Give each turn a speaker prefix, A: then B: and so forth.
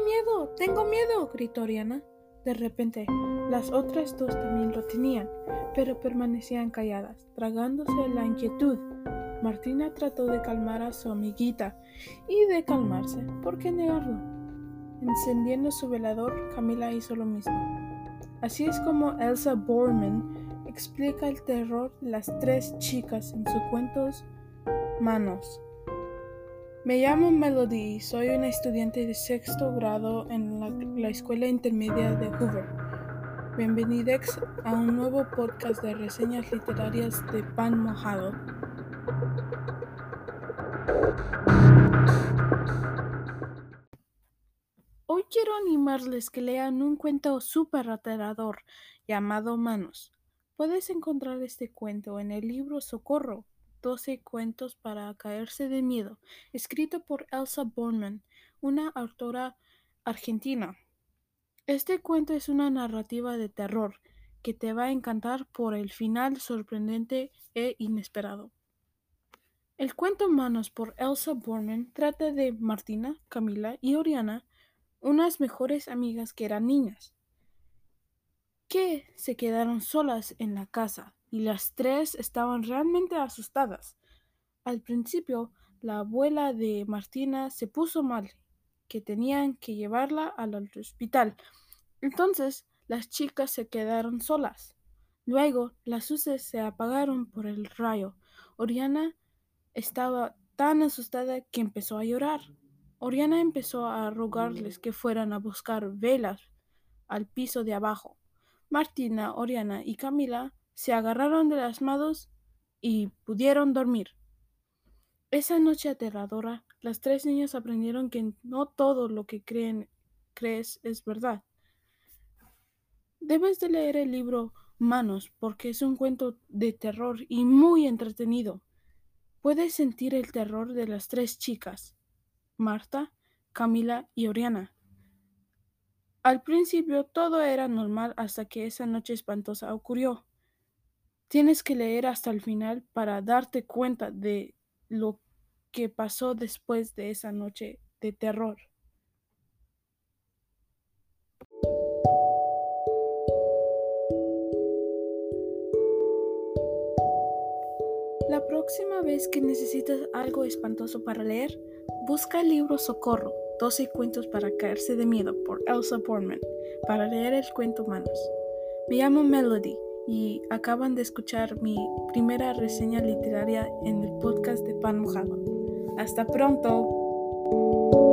A: miedo, tengo miedo, gritó Oriana. De repente, las otras dos también lo tenían, pero permanecían calladas, tragándose la inquietud. Martina trató de calmar a su amiguita y de calmarse, ¿por qué negarlo? Encendiendo su velador, Camila hizo lo mismo. Así es como Elsa Borman explica el terror de las tres chicas en sus cuentos Manos. Me llamo Melody soy una estudiante de sexto grado en la, Escuela Intermedia de Hoover. Bienvenidos a un nuevo podcast de reseñas literarias de pan mojado. Hoy quiero animarles que lean un cuento súper aterrador llamado Manos. Puedes encontrar este cuento en el libro Socorro 12 cuentos para caerse de miedo, escrito por Elsa Borman, una autora argentina. Este cuento es una narrativa de terror que te va a encantar por el final sorprendente e inesperado. El cuento Manos por Elsa Borman trata de Martina, Camila y Oriana, unas mejores amigas que eran niñas, que se quedaron solas en la casa y las tres estaban realmente asustadas. Al principio, la abuela de Martina se puso mal, que tenían que llevarla al hospital. Entonces, las chicas se quedaron solas. Luego, las luces se apagaron por el rayo. Oriana estaba tan asustada que empezó a llorar. Oriana empezó a rogarles que fueran a buscar velas al piso de abajo. Martina, Oriana y Camila se agarraron de las manos y pudieron dormir. Esa noche aterradora, las tres niñas aprendieron que no todo lo que creen, crees es verdad. Debes de leer el libro Manos porque es un cuento de terror y muy entretenido. Puedes sentir el terror de las tres chicas, Marta, Camila y Oriana. Al principio todo era normal hasta que esa noche espantosa ocurrió. Tienes que leer hasta el final para darte cuenta de lo que pasó después de esa noche de terror. La próxima vez que necesitas algo espantoso para leer, busca el libro Socorro, 12 cuentos para caerse de miedo por Elsa Borman, para leer el cuento Manos. Me llamo Melody y acaban de escuchar mi primera reseña literaria en el podcast de Pan Mojado. Hasta pronto.